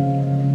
うん